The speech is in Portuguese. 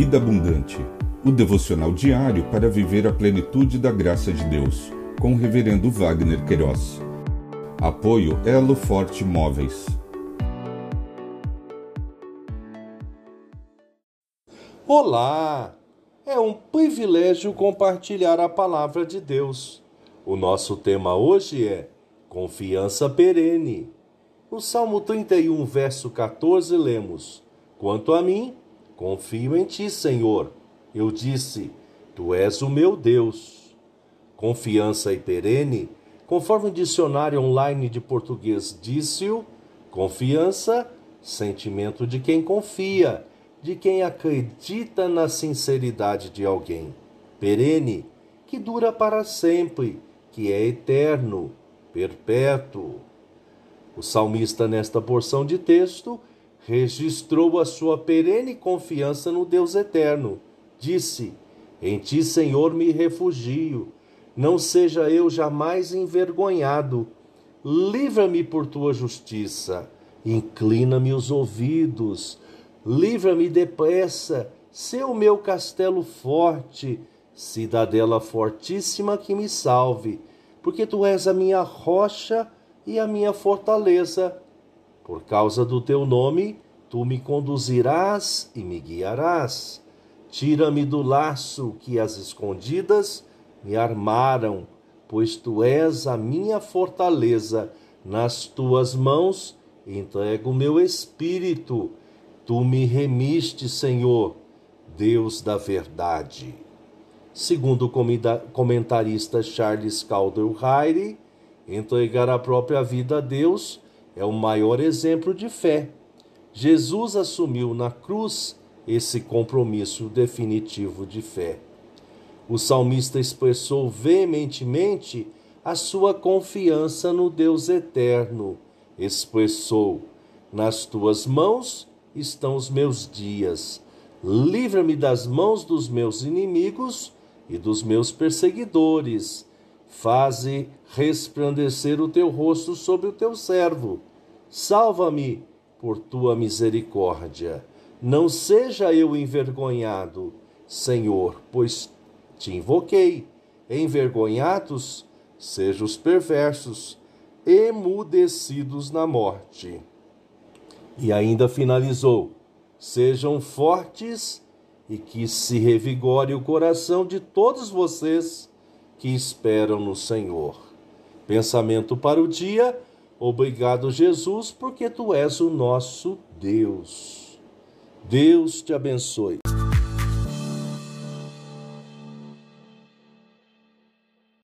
Vida Abundante, o devocional diário para viver a plenitude da graça de Deus, com o Reverendo Wagner Queiroz. Apoio Elo Forte Móveis. Olá! É um privilégio compartilhar a palavra de Deus. O nosso tema hoje é Confiança Perene. No Salmo 31, verso 14, lemos: Quanto a mim, Confio em ti, Senhor. Eu disse: Tu és o meu Deus. Confiança e perene, conforme o dicionário online de português disse-o, confiança, sentimento de quem confia, de quem acredita na sinceridade de alguém. Perene, que dura para sempre, que é eterno, perpétuo. O salmista, nesta porção de texto, registrou a sua perene confiança no Deus eterno. Disse: Em ti, Senhor, me refugio. Não seja eu jamais envergonhado. Livra-me por tua justiça. Inclina-me os ouvidos. Livra-me depressa. Sê o meu castelo forte, cidadela fortíssima que me salve, porque tu és a minha rocha e a minha fortaleza por causa do teu nome, tu me conduzirás e me guiarás. Tira-me do laço que as escondidas me armaram, pois tu és a minha fortaleza. Nas tuas mãos entrego o meu espírito. Tu me remiste, Senhor, Deus da verdade. Segundo o comentarista Charles Calder entregar a própria vida a Deus é o maior exemplo de fé. Jesus assumiu na cruz esse compromisso definitivo de fé. O salmista expressou veementemente a sua confiança no Deus eterno. Expressou: Nas tuas mãos estão os meus dias. Livra-me das mãos dos meus inimigos e dos meus perseguidores Faze resplandecer o teu rosto sobre o teu servo. Salva-me por tua misericórdia. Não seja eu envergonhado, Senhor, pois te invoquei. Envergonhados sejam os perversos, emudecidos na morte. E ainda finalizou: sejam fortes e que se revigore o coração de todos vocês que esperam no Senhor. Pensamento para o dia. Obrigado, Jesus, porque tu és o nosso Deus. Deus te abençoe.